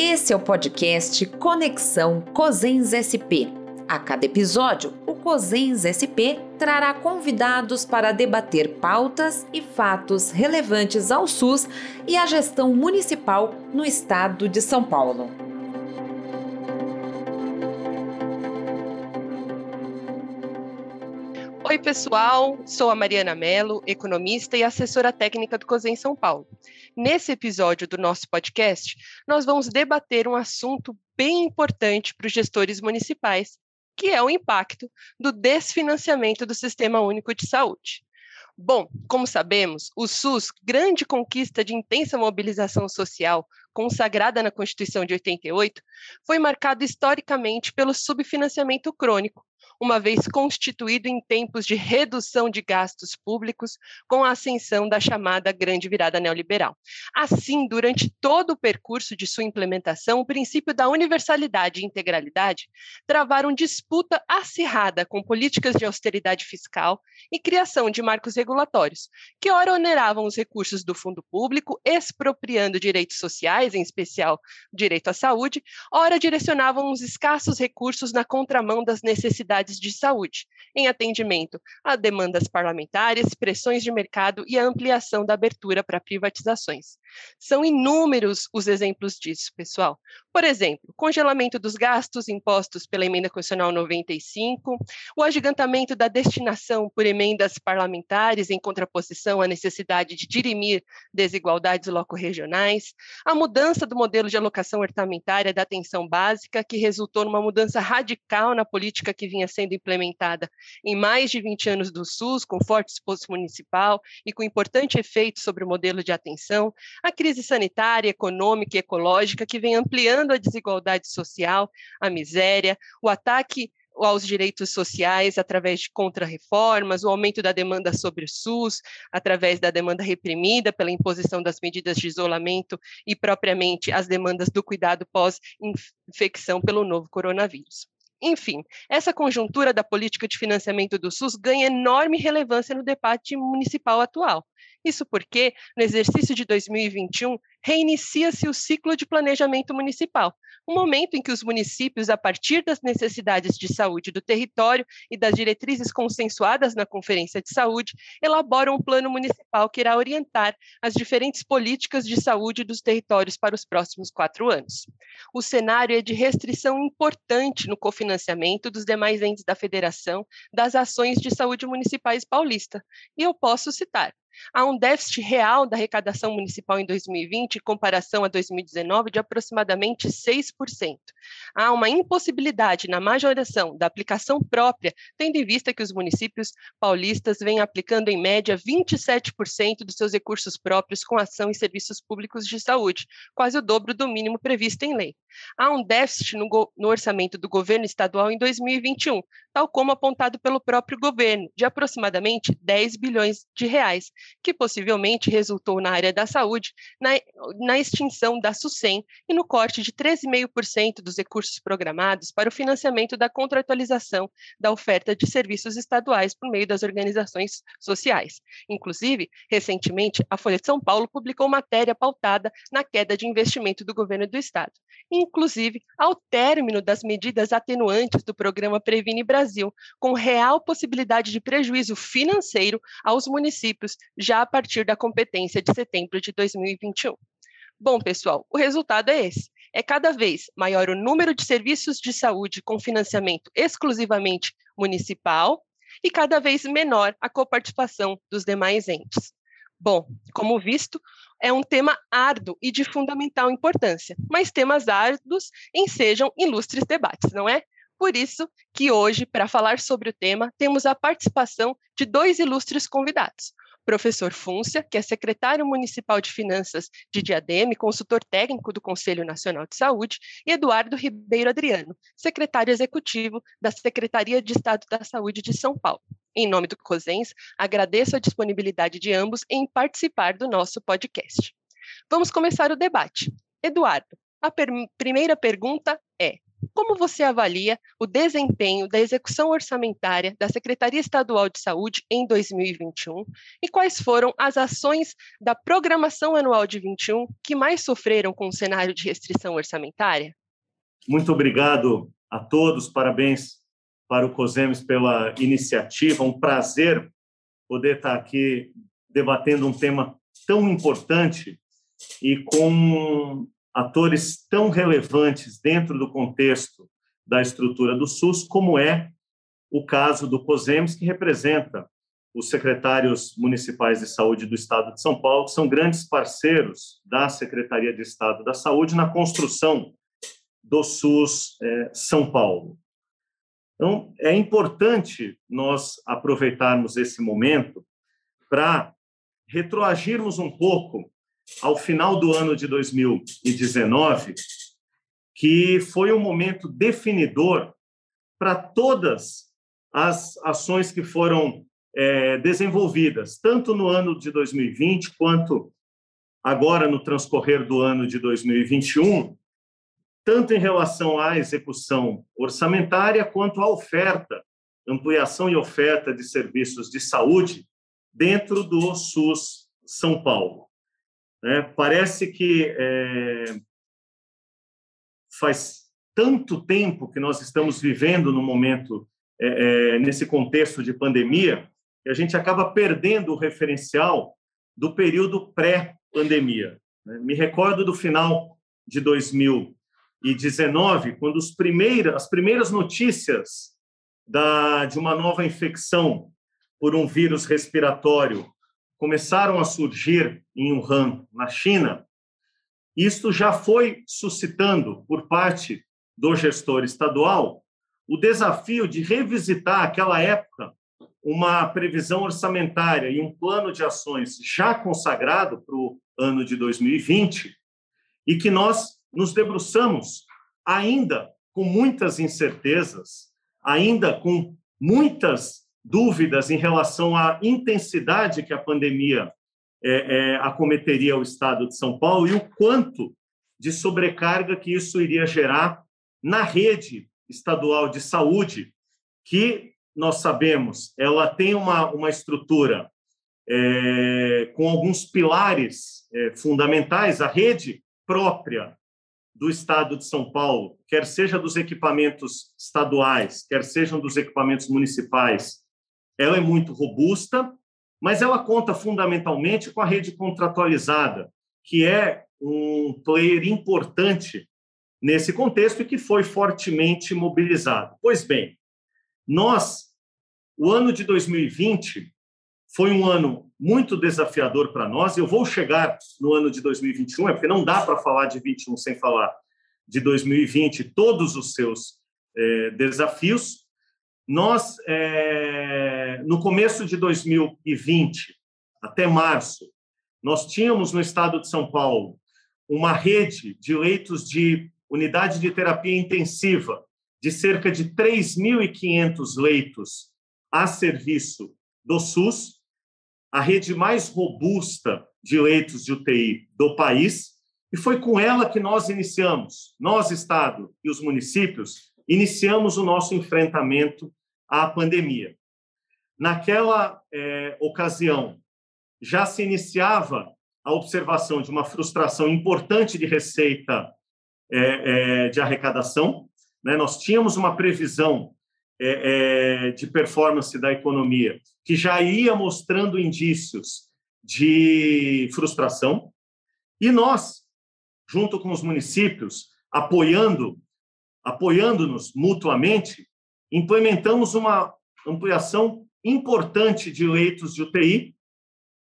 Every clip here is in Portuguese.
Esse é o podcast Conexão Cosens SP. A cada episódio, o Cosens SP trará convidados para debater pautas e fatos relevantes ao SUS e à gestão municipal no estado de São Paulo. Oi, pessoal. Sou a Mariana Mello, economista e assessora técnica do COSEM São Paulo. Nesse episódio do nosso podcast, nós vamos debater um assunto bem importante para os gestores municipais, que é o impacto do desfinanciamento do Sistema Único de Saúde. Bom, como sabemos, o SUS, grande conquista de intensa mobilização social, consagrada na Constituição de 88, foi marcado historicamente pelo subfinanciamento crônico, uma vez constituído em tempos de redução de gastos públicos com a ascensão da chamada grande virada neoliberal. Assim, durante todo o percurso de sua implementação, o princípio da universalidade e integralidade travaram disputa acirrada com políticas de austeridade fiscal e criação de marcos regulatórios, que ora oneravam os recursos do fundo público, expropriando direitos sociais, em especial direito à saúde, ora direcionavam os escassos recursos na contramão das necessidades de saúde, em atendimento a demandas parlamentares, pressões de mercado e a ampliação da abertura para privatizações. São inúmeros os exemplos disso, pessoal. Por exemplo, congelamento dos gastos impostos pela emenda constitucional 95, o agigantamento da destinação por emendas parlamentares em contraposição à necessidade de dirimir desigualdades loco-regionais, a mudança do modelo de alocação orçamentária da atenção básica, que resultou numa mudança radical na política que vinha sendo implementada em mais de 20 anos do SUS, com forte esforço municipal e com importante efeito sobre o modelo de atenção, a crise sanitária, econômica e ecológica que vem ampliando a desigualdade social, a miséria, o ataque aos direitos sociais através de contrarreformas, o aumento da demanda sobre o SUS, através da demanda reprimida pela imposição das medidas de isolamento e propriamente as demandas do cuidado pós-infecção pelo novo coronavírus. Enfim, essa conjuntura da política de financiamento do SUS ganha enorme relevância no debate municipal atual. Isso porque, no exercício de 2021, reinicia-se o ciclo de planejamento municipal, um momento em que os municípios, a partir das necessidades de saúde do território e das diretrizes consensuadas na Conferência de Saúde, elaboram um plano municipal que irá orientar as diferentes políticas de saúde dos territórios para os próximos quatro anos. O cenário é de restrição importante no cofinanciamento dos demais entes da federação das ações de saúde municipais paulista, e eu posso citar Há um déficit real da arrecadação municipal em 2020, em comparação a 2019, de aproximadamente 6%. Há uma impossibilidade na majoração da aplicação própria, tendo em vista que os municípios paulistas vêm aplicando, em média, 27% dos seus recursos próprios com ação em serviços públicos de saúde, quase o dobro do mínimo previsto em lei. Há um déficit no, no orçamento do governo estadual em 2021, tal como apontado pelo próprio governo, de aproximadamente 10 bilhões de reais, que possivelmente resultou na área da saúde na, na extinção da SUSEM e no corte de 13,5% dos recursos programados para o financiamento da contratualização da oferta de serviços estaduais por meio das organizações sociais. Inclusive, recentemente, a Folha de São Paulo publicou matéria pautada na queda de investimento do governo do estado. Inclusive, ao término das medidas atenuantes do programa Previne Brasil, com real possibilidade de prejuízo financeiro aos municípios já a partir da competência de setembro de 2021. Bom, pessoal, o resultado é esse. É cada vez maior o número de serviços de saúde com financiamento exclusivamente municipal e cada vez menor a coparticipação dos demais entes. Bom, como visto, é um tema árduo e de fundamental importância, mas temas árduos ensejam ilustres debates, não é? Por isso que hoje, para falar sobre o tema, temos a participação de dois ilustres convidados professor Fúncia, que é secretário municipal de finanças de Diadema e consultor técnico do Conselho Nacional de Saúde, e Eduardo Ribeiro Adriano, secretário executivo da Secretaria de Estado da Saúde de São Paulo. Em nome do COSENS, agradeço a disponibilidade de ambos em participar do nosso podcast. Vamos começar o debate. Eduardo, a per primeira pergunta é: como você avalia o desempenho da execução orçamentária da Secretaria Estadual de Saúde em 2021 e quais foram as ações da programação anual de 21 que mais sofreram com o cenário de restrição orçamentária? Muito obrigado a todos, parabéns para o COSEMES pela iniciativa, um prazer poder estar aqui debatendo um tema tão importante e com atores tão relevantes dentro do contexto da estrutura do SUS, como é o caso do COSEMES, que representa os secretários municipais de saúde do Estado de São Paulo, que são grandes parceiros da Secretaria de Estado da Saúde na construção do SUS é, São Paulo. Então, é importante nós aproveitarmos esse momento para retroagirmos um pouco ao final do ano de 2019, que foi um momento definidor para todas as ações que foram é, desenvolvidas, tanto no ano de 2020 quanto agora no transcorrer do ano de 2021, tanto em relação à execução orçamentária quanto à oferta, ampliação e oferta de serviços de saúde dentro do SUS São Paulo. É, parece que é, faz tanto tempo que nós estamos vivendo no momento, é, é, nesse contexto de pandemia, que a gente acaba perdendo o referencial do período pré-pandemia. Né? Me recordo do final de 2019, quando os primeiras, as primeiras notícias da, de uma nova infecção por um vírus respiratório começaram a surgir em Wuhan, na China, isto já foi suscitando, por parte do gestor estadual, o desafio de revisitar aquela época uma previsão orçamentária e um plano de ações já consagrado para o ano de 2020 e que nós nos debruçamos ainda com muitas incertezas, ainda com muitas dúvidas em relação à intensidade que a pandemia é, é, acometeria o estado de São Paulo e o quanto de sobrecarga que isso iria gerar na rede estadual de saúde, que nós sabemos, ela tem uma, uma estrutura é, com alguns pilares é, fundamentais, a rede própria do Estado de São Paulo, quer seja dos equipamentos estaduais, quer sejam dos equipamentos municipais, ela é muito robusta, mas ela conta fundamentalmente com a rede contratualizada, que é um player importante nesse contexto e que foi fortemente mobilizado. Pois bem, nós, o ano de 2020 foi um ano muito desafiador para nós. Eu vou chegar no ano de 2021, é porque não dá para falar de 21 sem falar de 2020, todos os seus é, desafios. Nós, é, no começo de 2020, até março, nós tínhamos no estado de São Paulo uma rede de leitos de unidade de terapia intensiva de cerca de 3.500 leitos a serviço do SUS, a rede mais robusta de leitos de UTI do país, e foi com ela que nós iniciamos, nós, Estado e os municípios, iniciamos o nosso enfrentamento à pandemia. Naquela é, ocasião, já se iniciava a observação de uma frustração importante de receita é, é, de arrecadação. Né? Nós tínhamos uma previsão é, é, de performance da economia que já ia mostrando indícios de frustração. E nós, junto com os municípios, apoiando, apoiando-nos mutuamente, implementamos uma ampliação importante de leitos de UTI.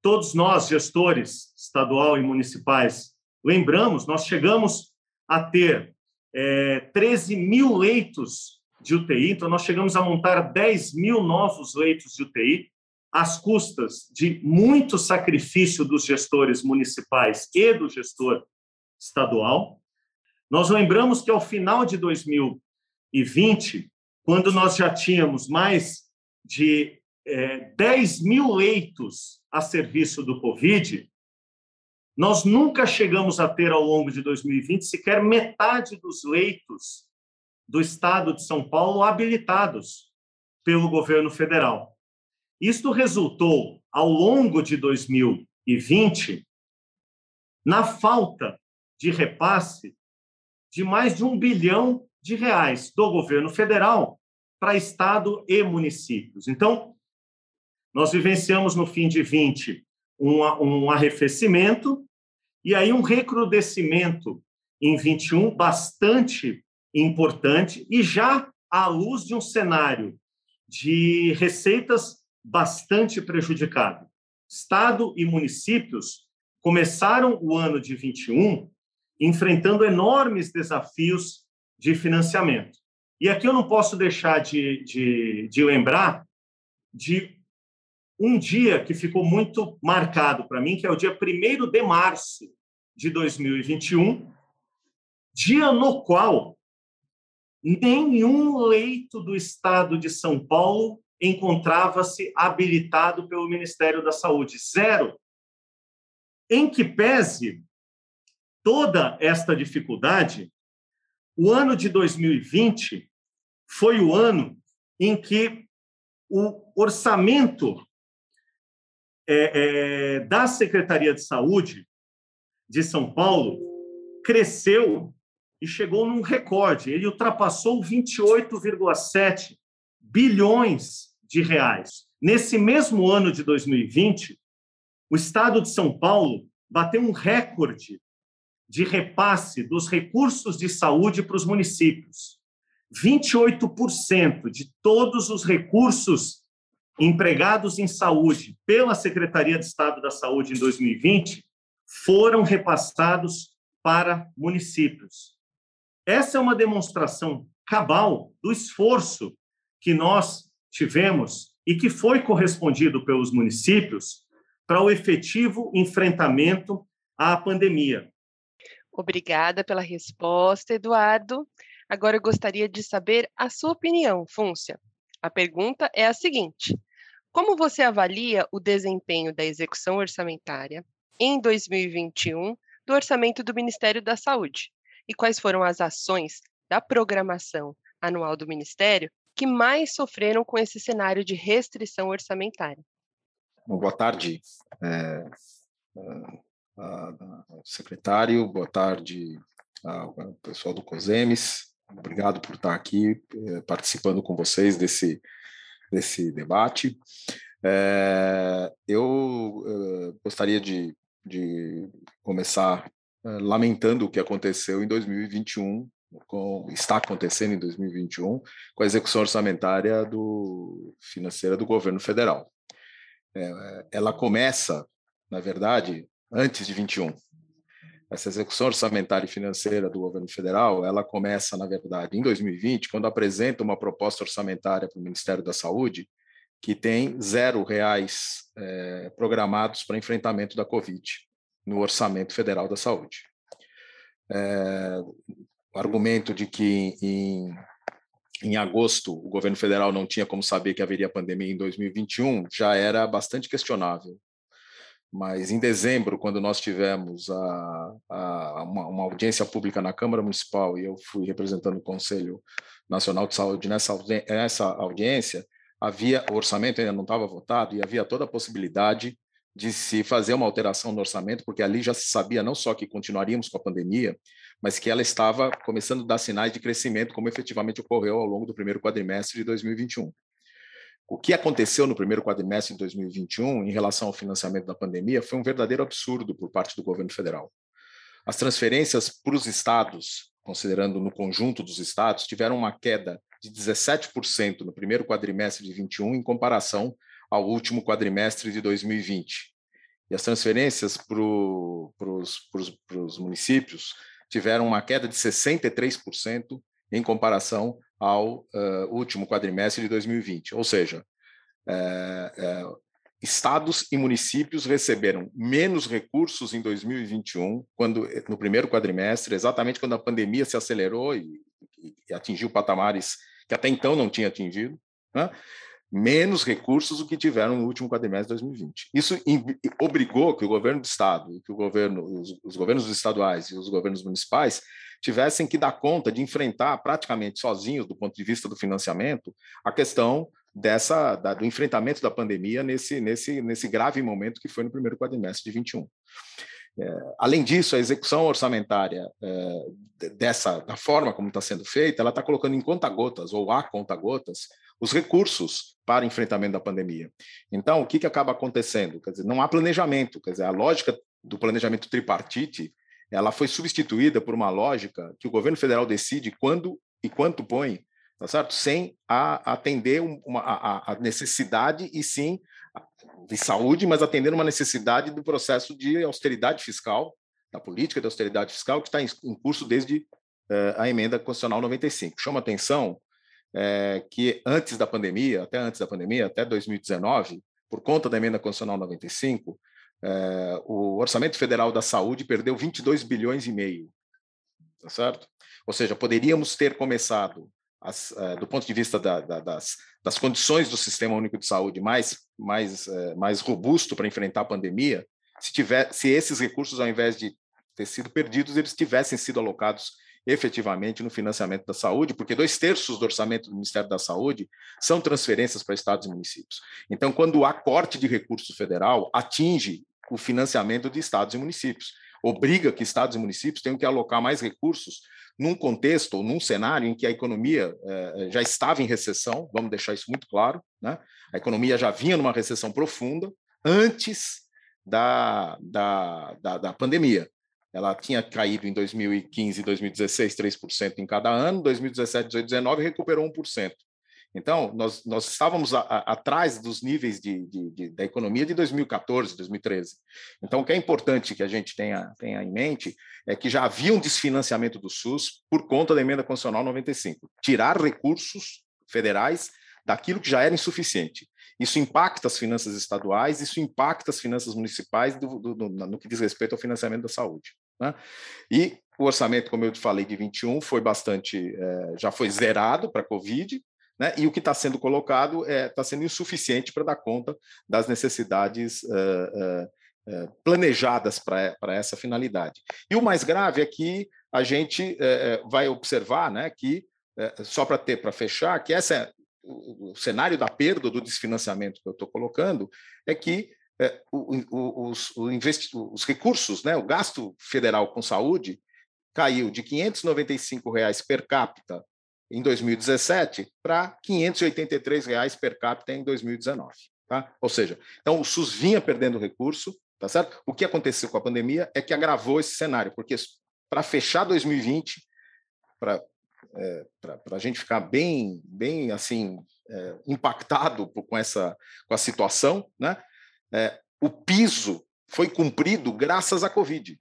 Todos nós, gestores estadual e municipais, lembramos, nós chegamos a ter é, 13 mil leitos de UTI, então nós chegamos a montar 10 mil novos leitos de UTI, às custas de muito sacrifício dos gestores municipais e do gestor estadual. Nós lembramos que ao final de 2020, quando nós já tínhamos mais de é, 10 mil leitos a serviço do Covid, nós nunca chegamos a ter, ao longo de 2020, sequer metade dos leitos do Estado de São Paulo habilitados pelo governo federal. Isto resultou, ao longo de 2020, na falta de repasse de mais de um bilhão de reais do governo federal para Estado e municípios. Então, nós vivenciamos no fim de 20 um, um arrefecimento e aí um recrudescimento em 21 bastante importante e já à luz de um cenário de receitas bastante prejudicado. Estado e municípios começaram o ano de 21 enfrentando enormes desafios de financiamento. E aqui eu não posso deixar de, de, de lembrar de um dia que ficou muito marcado para mim, que é o dia 1 de março de 2021, dia no qual nenhum leito do estado de São Paulo encontrava-se habilitado pelo Ministério da Saúde. Zero. Em que pese toda esta dificuldade, o ano de 2020 foi o ano em que o orçamento é, é, da Secretaria de Saúde de São Paulo cresceu e chegou num recorde. Ele ultrapassou 28,7 bilhões de reais. Nesse mesmo ano de 2020, o Estado de São Paulo bateu um recorde de repasse dos recursos de saúde para os municípios. 28% de todos os recursos empregados em saúde pela Secretaria de Estado da Saúde em 2020 foram repassados para municípios. Essa é uma demonstração cabal do esforço que nós tivemos e que foi correspondido pelos municípios para o efetivo enfrentamento à pandemia. Obrigada pela resposta, Eduardo. Agora eu gostaria de saber a sua opinião, Fúncia. A pergunta é a seguinte: Como você avalia o desempenho da execução orçamentária em 2021 do orçamento do Ministério da Saúde? E quais foram as ações da programação anual do Ministério que mais sofreram com esse cenário de restrição orçamentária. boa tarde, é, secretário, boa tarde ao pessoal do COSEMES. Obrigado por estar aqui é, participando com vocês desse, desse debate. É, eu é, gostaria de, de começar eh, lamentando o que aconteceu em 2021, com, está acontecendo em 2021, com a execução orçamentária do, financeira do governo federal. É, ela começa, na verdade, antes de 21. Essa execução orçamentária e financeira do governo federal, ela começa, na verdade, em 2020, quando apresenta uma proposta orçamentária para o Ministério da Saúde, que tem zero reais é, programados para enfrentamento da Covid no orçamento federal da saúde. É, o argumento de que em, em agosto o governo federal não tinha como saber que haveria pandemia em 2021 já era bastante questionável. Mas em dezembro, quando nós tivemos a, a, uma, uma, audiência pública na Câmara Municipal e eu fui representando o Conselho Nacional de Saúde nessa, nessa audiência, havia o orçamento ainda não estava votado e havia toda a possibilidade de se fazer uma alteração no orçamento, porque ali já se sabia não só que continuaríamos com a pandemia, mas que ela estava começando a dar sinais de crescimento, como efetivamente ocorreu ao longo do primeiro quadrimestre de 2021. O que aconteceu no primeiro quadrimestre de 2021 em relação ao financiamento da pandemia foi um verdadeiro absurdo por parte do governo federal. As transferências para os estados, considerando no conjunto dos estados, tiveram uma queda de 17% no primeiro quadrimestre de 21 em comparação ao último quadrimestre de 2020. E as transferências para os municípios tiveram uma queda de 63% em comparação ao uh, último quadrimestre de 2020. Ou seja, é, é, estados e municípios receberam menos recursos em 2021, quando no primeiro quadrimestre, exatamente quando a pandemia se acelerou e, e, e atingiu patamares que até então não tinha atingido. Né? Menos recursos do que tiveram no último quadrimestre de 2020. Isso obrigou que o governo do estado, que o governo, os, os governos estaduais e os governos municipais tivessem que dar conta de enfrentar praticamente sozinhos, do ponto de vista do financiamento, a questão dessa da, do enfrentamento da pandemia nesse, nesse, nesse grave momento que foi no primeiro quadrimestre de 21. É, além disso, a execução orçamentária é, dessa da forma como está sendo feita, ela está colocando em conta-gotas ou a conta-gotas os recursos para enfrentamento da pandemia. Então, o que, que acaba acontecendo? Quer dizer, não há planejamento, quer dizer, a lógica do planejamento tripartite ela foi substituída por uma lógica que o governo federal decide quando e quanto põe, tá certo? Sem a, atender uma, a, a necessidade e sim de saúde, mas atendendo uma necessidade do processo de austeridade fiscal, da política de austeridade fiscal que está em, curso desde uh, a emenda constitucional 95. Chama atenção é, que antes da pandemia, até antes da pandemia, até 2019, por conta da emenda constitucional 95, é, o orçamento federal da saúde perdeu 22 bilhões e meio, tá certo? Ou seja, poderíamos ter começado, as, é, do ponto de vista da, da, das, das, condições do sistema único de saúde mais, mais, mais robusto para enfrentar a pandemia, se, tiver, se esses recursos, ao invés de ter sido perdidos, eles tivessem sido alocados efetivamente no financiamento da saúde, porque dois terços do orçamento do Ministério da Saúde são transferências para estados e municípios. Então, quando há corte de recurso federal, atinge o financiamento de estados e municípios. Obriga que estados e municípios tenham que alocar mais recursos num contexto ou num cenário em que a economia eh, já estava em recessão, vamos deixar isso muito claro, né? a economia já vinha numa recessão profunda antes da, da, da, da pandemia. Ela tinha caído em 2015 e 2016 3% em cada ano, 2017, 2018, 2019 recuperou 1%. Então, nós, nós estávamos a, a, atrás dos níveis de, de, de, da economia de 2014, 2013. Então, o que é importante que a gente tenha, tenha em mente é que já havia um desfinanciamento do SUS por conta da emenda constitucional 95. Tirar recursos federais daquilo que já era insuficiente. Isso impacta as finanças estaduais, isso impacta as finanças municipais do, do, do, no que diz respeito ao financiamento da saúde. Né? E o orçamento, como eu te falei, de 21 foi bastante, é, já foi zerado para a Covid, né? E o que está sendo colocado está é, sendo insuficiente para dar conta das necessidades uh, uh, planejadas para essa finalidade. E o mais grave é que a gente vai observar né, que, só para ter para fechar, que essa é, o, o, cenário da perda do desfinanciamento que eu estou colocando é que o, o, os, os, recursos, né, o gasto federal com saúde caiu de 595 reais per capita em 2017 para 583 reais per capita em 2019. Tá? Ou seja, então o SUS vinha perdendo recurso, tá certo? O que aconteceu com a pandemia é que agravou esse cenário, porque para fechar 2020, para é, para a gente ficar bem, bem assim é, impactado com essa com a situação, né? É, o piso foi cumprido graças à Covid.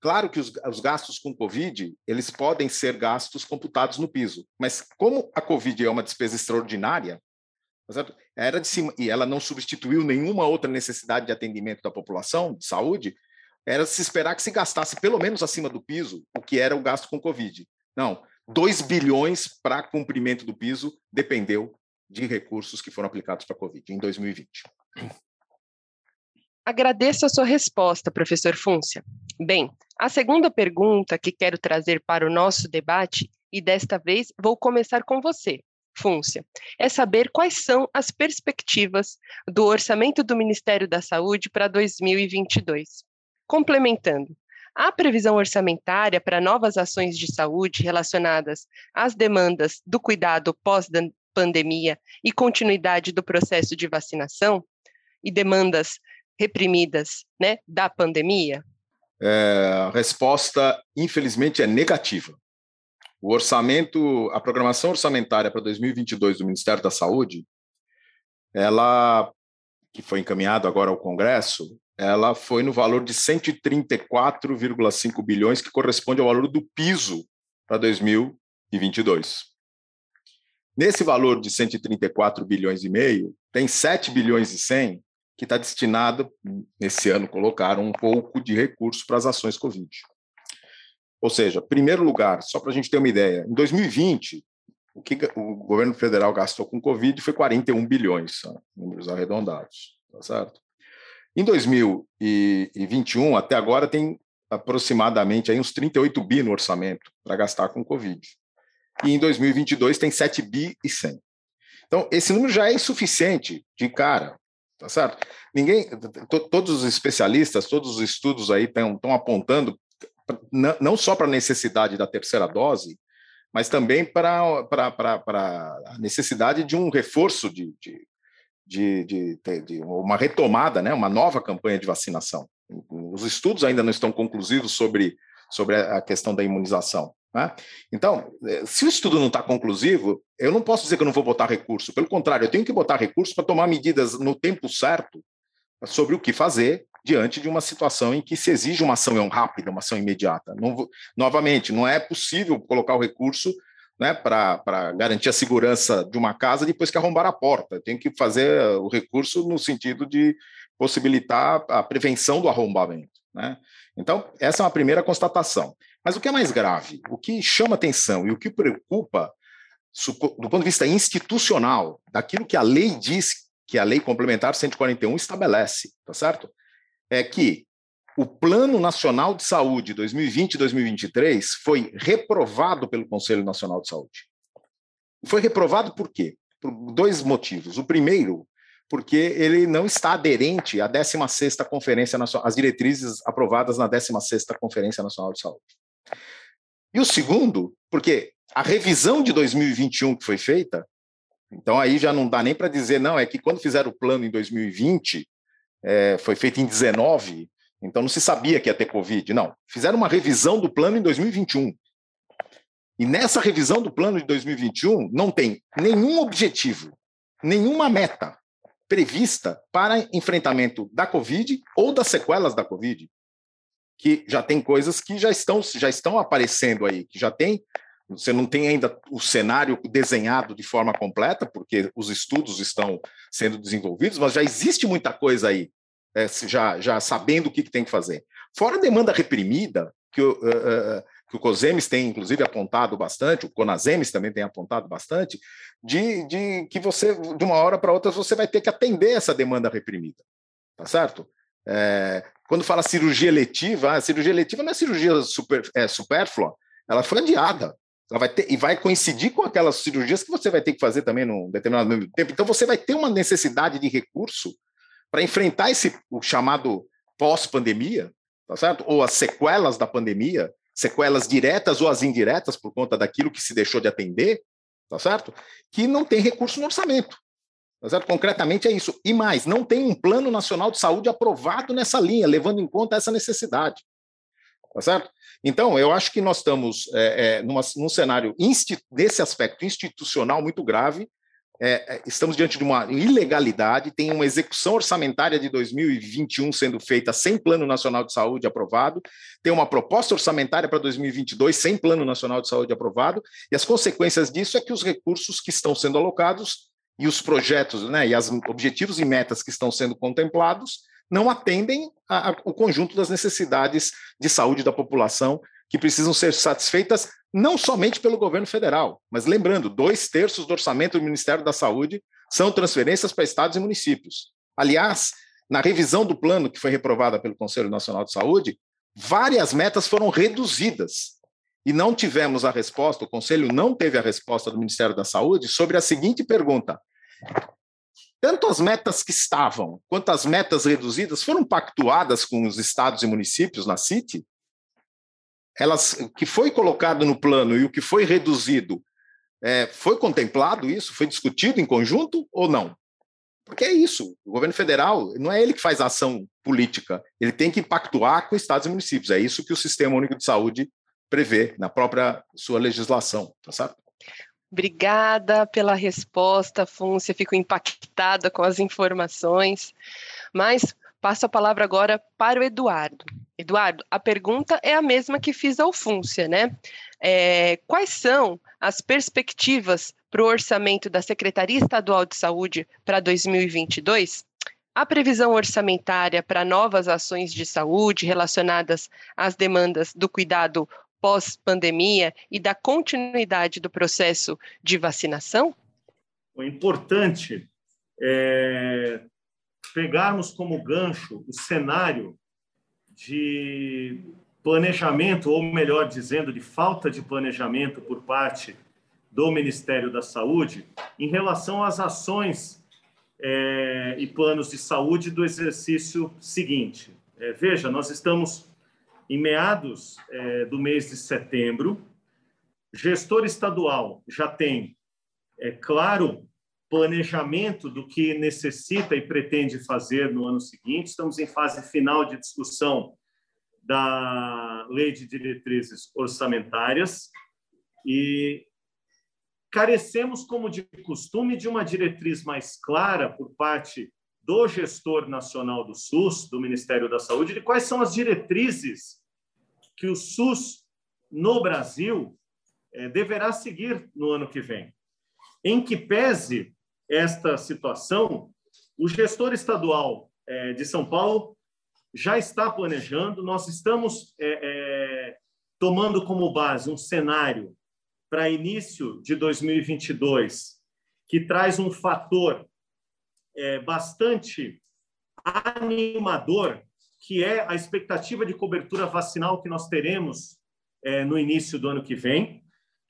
Claro que os, os, gastos com Covid, eles podem ser gastos computados no piso, mas como a Covid é uma despesa extraordinária, tá era de cima, e ela não substituiu nenhuma outra necessidade de atendimento da população, de saúde, era se esperar que se gastasse pelo menos acima do piso o que era o gasto com Covid. Não, 2 bilhões para cumprimento do piso dependeu de recursos que foram aplicados para a Covid em 2020. Agradeço a sua resposta, professor Fúncia. Bem, a segunda pergunta que quero trazer para o nosso debate, e desta vez vou começar com você, Fúncia, é saber quais são as perspectivas do orçamento do Ministério da Saúde para 2022. Complementando, há previsão orçamentária para novas ações de saúde relacionadas às demandas do cuidado pós-pandemia e continuidade do processo de vacinação? E demandas reprimidas né, da pandemia? É, a resposta, infelizmente, é negativa. O orçamento, a programação orçamentária para 2022 do Ministério da Saúde, ela que foi encaminhado agora ao Congresso, ela foi no valor de 134,5 bilhões, que corresponde ao valor do piso para 2022. Nesse valor de 134 bilhões e meio, tem 7 bilhões e 100 que está destinado, nesse ano, colocaram um pouco de recurso para as ações Covid. Ou seja, primeiro lugar, só para a gente ter uma ideia, em 2020, o que o governo federal gastou com Covid foi 41 bilhões, números arredondados, tá certo? Em 2021, até agora, tem aproximadamente aí uns 38 bi no orçamento para gastar com Covid. E em 2022 tem 7 bi e 100. Então, esse número já é insuficiente de cara, tá certo? Ninguém, todos os especialistas, todos os estudos aí estão apontando não só para a necessidade da terceira dose, mas também para a necessidade de um reforço de, de, de, de, de uma retomada, né, uma nova campanha de vacinação. Os estudos ainda não estão conclusivos sobre, sobre a questão da imunização. Né? Então, eh, se o estudo não está conclusivo, eu não posso dizer que eu não vou botar recurso. Pelo contrário, eu tenho que botar recurso para tomar medidas no tempo certo sobre o que fazer diante de uma situação em que se exige uma ação rápida, uma ação imediata. Não, novamente, não é possível colocar o recurso né, para garantir a segurança de uma casa depois que arrombar a porta. Tem que fazer o recurso no sentido de possibilitar a prevenção do arrombamento. Né? Então, essa é uma primeira constatação. Mas o que é mais grave, o que chama atenção e o que preocupa, do ponto de vista institucional, daquilo que a lei diz, que a Lei Complementar 141 estabelece, tá certo? É que o Plano Nacional de Saúde 2020-2023 foi reprovado pelo Conselho Nacional de Saúde. Foi reprovado por quê? Por dois motivos. O primeiro porque ele não está aderente à 16ª Conferência Nacional, às diretrizes aprovadas na 16ª Conferência Nacional de Saúde. E o segundo, porque a revisão de 2021 que foi feita, então aí já não dá nem para dizer, não, é que quando fizeram o plano em 2020, é, foi feito em 19, então não se sabia que ia ter Covid. Não, fizeram uma revisão do plano em 2021. E nessa revisão do plano de 2021 não tem nenhum objetivo, nenhuma meta prevista para enfrentamento da Covid ou das sequelas da Covid, que já tem coisas que já estão, já estão aparecendo aí, que já tem. Você não tem ainda o cenário desenhado de forma completa, porque os estudos estão sendo desenvolvidos, mas já existe muita coisa aí, é, já, já sabendo o que, que tem que fazer. Fora a demanda reprimida, que uh, uh, que o COSEMES tem, inclusive, apontado bastante, o CONASEMES também tem apontado bastante, de, de que você, de uma hora para outra, você vai ter que atender essa demanda reprimida, tá certo? É, quando fala cirurgia eletiva, a cirurgia eletiva não é cirurgia super, é, supérflua, ela foi adiada. Ela vai ter, e vai coincidir com aquelas cirurgias que você vai ter que fazer também num determinado tempo. Então, você vai ter uma necessidade de recurso para enfrentar esse o chamado pós-pandemia, tá certo? Ou as sequelas da pandemia, sequelas diretas ou as indiretas por conta daquilo que se deixou de atender, tá certo? Que não tem recurso no orçamento. Tá certo? Concretamente é isso. E mais, não tem um plano nacional de saúde aprovado nessa linha, levando em conta essa necessidade. Tá certo? Então, eu acho que nós estamos é, é, numa, num cenário, desse aspecto institucional muito grave, é, é, estamos diante de uma ilegalidade, tem uma execução orçamentária de 2021 sendo feita sem Plano Nacional de Saúde aprovado, tem uma proposta orçamentária para 2022 sem Plano Nacional de Saúde aprovado, e as consequências disso é que os recursos que estão sendo alocados e os projetos, né, e os objetivos e metas que estão sendo contemplados não atendem ao conjunto das necessidades de saúde da população que precisam ser satisfeitas não somente pelo governo federal, mas lembrando, dois terços do orçamento do Ministério da Saúde são transferências para estados e municípios. Aliás, na revisão do plano que foi reprovada pelo Conselho Nacional de Saúde, várias metas foram reduzidas. E não tivemos a resposta, o Conselho não teve a resposta do Ministério da Saúde sobre a seguinte pergunta: tanto as metas que estavam quanto as metas reduzidas foram pactuadas com os estados e municípios na CIT? Elas, que foi colocado no plano e o que foi reduzido, é, foi contemplado isso? Foi discutido em conjunto ou não? Porque é isso, o governo federal não é ele que faz a ação política, ele tem que pactuar com estados e municípios. É isso que o Sistema Único de Saúde prevê na própria sua legislação, tá certo? Obrigada pela resposta, Fúncia. Fico impactada com as informações. Mas passo a palavra agora para o Eduardo. Eduardo, a pergunta é a mesma que fiz ao Fúncia, né? É, quais são as perspectivas para o orçamento da Secretaria Estadual de Saúde para 2022? A previsão orçamentária para novas ações de saúde relacionadas às demandas do cuidado pós-pandemia e da continuidade do processo de vacinação? É importante é, pegarmos como gancho o cenário de planejamento, ou melhor dizendo, de falta de planejamento por parte do Ministério da Saúde em relação às ações é, e planos de saúde do exercício seguinte. É, veja, nós estamos em meados é, do mês de setembro, gestor estadual já tem, é claro, planejamento do que necessita e pretende fazer no ano seguinte. Estamos em fase final de discussão da Lei de Diretrizes Orçamentárias e carecemos, como de costume, de uma diretriz mais clara por parte do gestor nacional do SUS, do Ministério da Saúde, de quais são as diretrizes que o SUS no Brasil eh, deverá seguir no ano que vem. Em que pese esta situação, o gestor estadual é, de São Paulo já está planejando, nós estamos é, é, tomando como base um cenário para início de 2022 que traz um fator é, bastante animador, que é a expectativa de cobertura vacinal que nós teremos é, no início do ano que vem.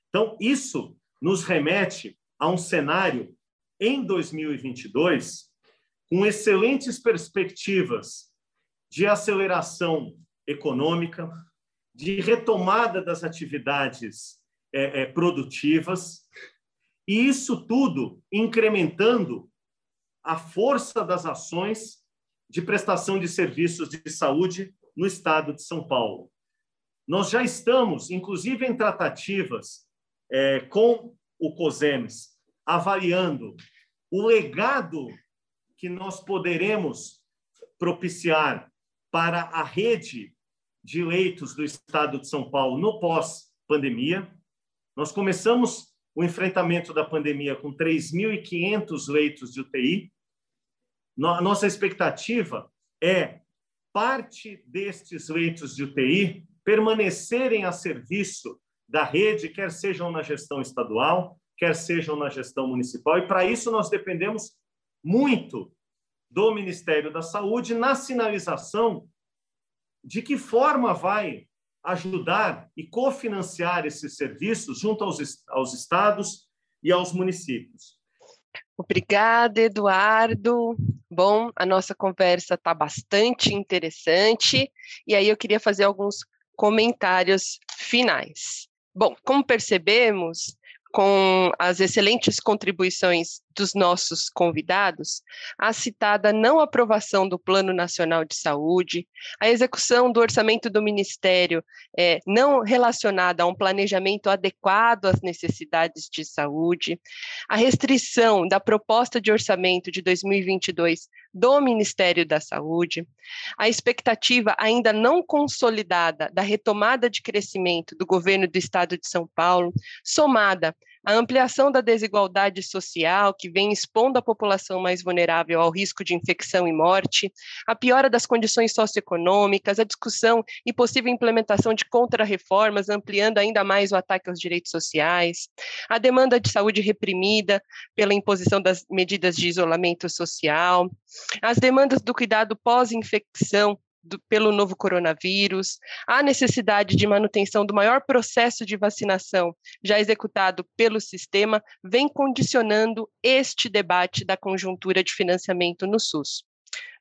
Então, isso nos remete a um cenário em 2022, com excelentes perspectivas de aceleração econômica, de retomada das atividades é, é, produtivas, e isso tudo incrementando a força das ações de prestação de serviços de saúde no estado de São Paulo. Nós já estamos, inclusive, em tratativas é, com o COSEMES avaliando o legado que nós poderemos propiciar para a rede de leitos do Estado de São Paulo no pós-pandemia. Nós começamos o enfrentamento da pandemia com 3.500 leitos de UTI. Nossa expectativa é parte destes leitos de UTI permanecerem a serviço da rede, quer sejam na gestão estadual, quer sejam na gestão municipal. E para isso nós dependemos muito do Ministério da Saúde na sinalização de que forma vai ajudar e cofinanciar esses serviços junto aos, aos estados e aos municípios. Obrigada, Eduardo. Bom, a nossa conversa está bastante interessante e aí eu queria fazer alguns comentários finais. Bom, como percebemos, com as excelentes contribuições dos nossos convidados, a citada não aprovação do Plano Nacional de Saúde, a execução do orçamento do Ministério é, não relacionada a um planejamento adequado às necessidades de saúde, a restrição da proposta de orçamento de 2022 do Ministério da Saúde, a expectativa ainda não consolidada da retomada de crescimento do governo do Estado de São Paulo, somada a ampliação da desigualdade social, que vem expondo a população mais vulnerável ao risco de infecção e morte, a piora das condições socioeconômicas, a discussão e possível implementação de contrarreformas, ampliando ainda mais o ataque aos direitos sociais, a demanda de saúde reprimida pela imposição das medidas de isolamento social, as demandas do cuidado pós-infecção, do, pelo novo coronavírus, a necessidade de manutenção do maior processo de vacinação já executado pelo sistema, vem condicionando este debate da conjuntura de financiamento no SUS.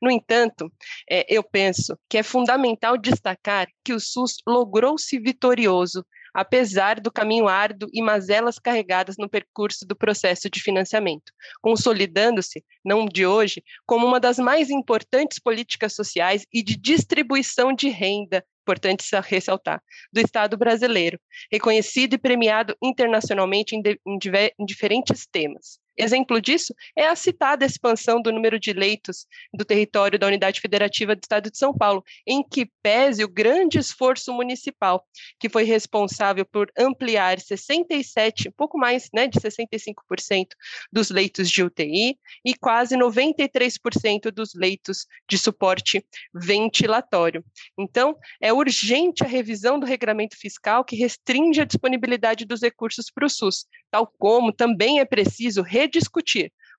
No entanto, é, eu penso que é fundamental destacar que o SUS logrou-se vitorioso apesar do caminho árduo e mazelas carregadas no percurso do processo de financiamento, consolidando-se, não de hoje, como uma das mais importantes políticas sociais e de distribuição de renda importante ressaltar, do Estado brasileiro, reconhecido e premiado internacionalmente em, de, em, em diferentes temas, Exemplo disso é a citada expansão do número de leitos do território da Unidade Federativa do Estado de São Paulo, em que pese o grande esforço municipal, que foi responsável por ampliar 67, pouco mais né, de 65% dos leitos de UTI e quase 93% dos leitos de suporte ventilatório. Então, é urgente a revisão do regramento fiscal que restringe a disponibilidade dos recursos para o SUS, tal como também é preciso rediscutir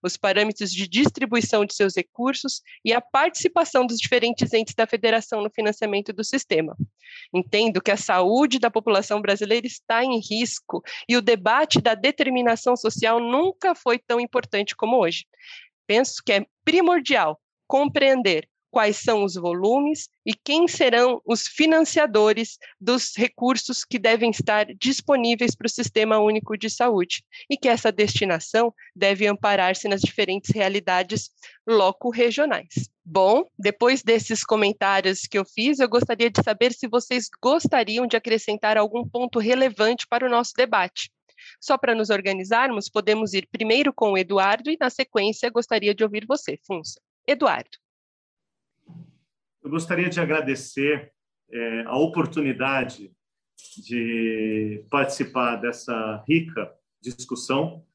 os parâmetros de distribuição de seus recursos e a participação dos diferentes entes da federação no financiamento do sistema. Entendo que a saúde da população brasileira está em risco e o debate da determinação social nunca foi tão importante como hoje. Penso que é primordial compreender quais são os volumes e quem serão os financiadores dos recursos que devem estar disponíveis para o Sistema Único de Saúde, e que essa destinação deve amparar-se nas diferentes realidades loco-regionais. Bom, depois desses comentários que eu fiz, eu gostaria de saber se vocês gostariam de acrescentar algum ponto relevante para o nosso debate. Só para nos organizarmos, podemos ir primeiro com o Eduardo e, na sequência, gostaria de ouvir você, Funça. Eduardo. Eu gostaria de agradecer é, a oportunidade de participar dessa rica discussão,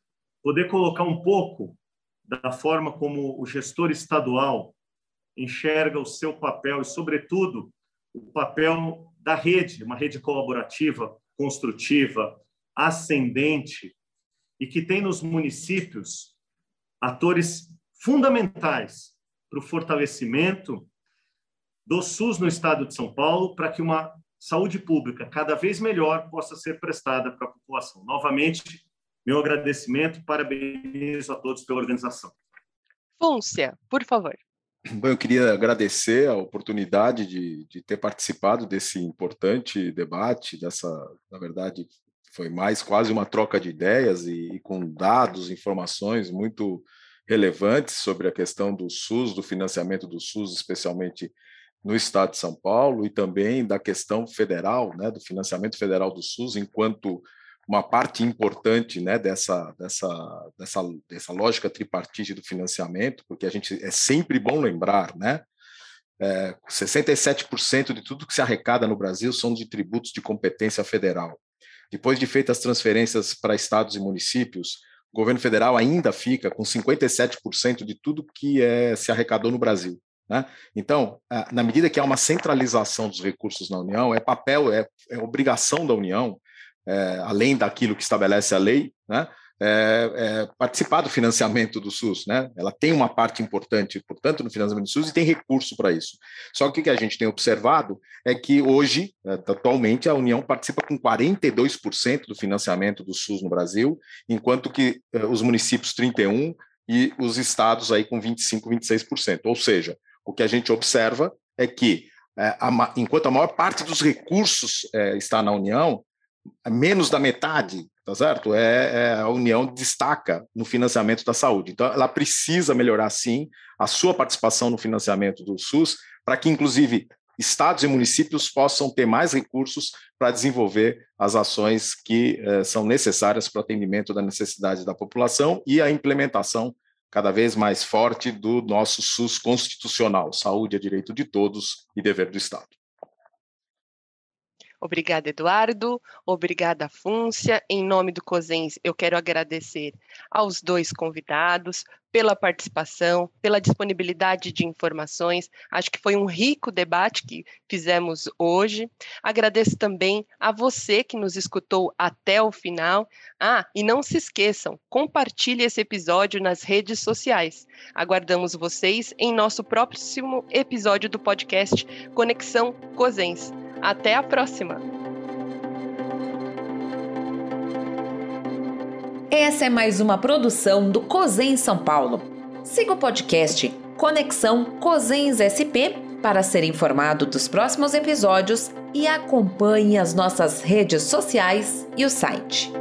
poder colocar um pouco da forma como o gestor estadual enxerga o seu papel e, sobretudo, o papel da rede, uma rede colaborativa, construtiva, ascendente e que tem nos municípios atores fundamentais para o fortalecimento do SUS no estado de São Paulo para que uma saúde pública cada vez melhor possa ser prestada para a população. Novamente, meu agradecimento, parabenizo a todos pela organização. Fúncia, por favor. Bom, eu queria agradecer a oportunidade de, de ter participado desse importante debate, dessa, na verdade, foi mais quase uma troca de ideias e, e com dados, informações muito relevantes sobre a questão do SUS, do financiamento do SUS, especialmente no Estado de São Paulo e também da questão federal, né, do financiamento federal do SUS, enquanto uma parte importante né, dessa, dessa, dessa, dessa lógica tripartite do financiamento, porque a gente é sempre bom lembrar, né? É, 67% de tudo que se arrecada no Brasil são de tributos de competência federal. Depois de feitas as transferências para estados e municípios, o governo federal ainda fica com 57% de tudo que é, se arrecadou no Brasil. Né? Então, na medida que há uma centralização dos recursos na União, é papel, é, é obrigação da União, é, além daquilo que estabelece a lei, né? É, é, participar do financiamento do SUS, né? Ela tem uma parte importante, portanto, no financiamento do SUS e tem recurso para isso. Só que o que a gente tem observado é que hoje, é, atualmente, a União participa com 42% do financiamento do SUS no Brasil, enquanto que é, os municípios 31 e os estados aí com 25, 26%. Ou seja, o que a gente observa é que, é, a, enquanto a maior parte dos recursos é, está na União, menos da metade, tá certo? É, é, a União destaca no financiamento da saúde. Então, ela precisa melhorar, sim, a sua participação no financiamento do SUS, para que, inclusive, estados e municípios possam ter mais recursos para desenvolver as ações que eh, são necessárias para o atendimento da necessidade da população e a implementação cada vez mais forte do nosso SUS constitucional. Saúde é direito de todos e dever do Estado. Obrigada, Eduardo. Obrigada, Fúncia. Em nome do COSENS, eu quero agradecer aos dois convidados pela participação, pela disponibilidade de informações. Acho que foi um rico debate que fizemos hoje. Agradeço também a você que nos escutou até o final. Ah, e não se esqueçam, compartilhe esse episódio nas redes sociais. Aguardamos vocês em nosso próximo episódio do podcast Conexão COSENS. Até a próxima! Essa é mais uma produção do COSEN São Paulo. Siga o podcast Conexão COSENS SP para ser informado dos próximos episódios e acompanhe as nossas redes sociais e o site.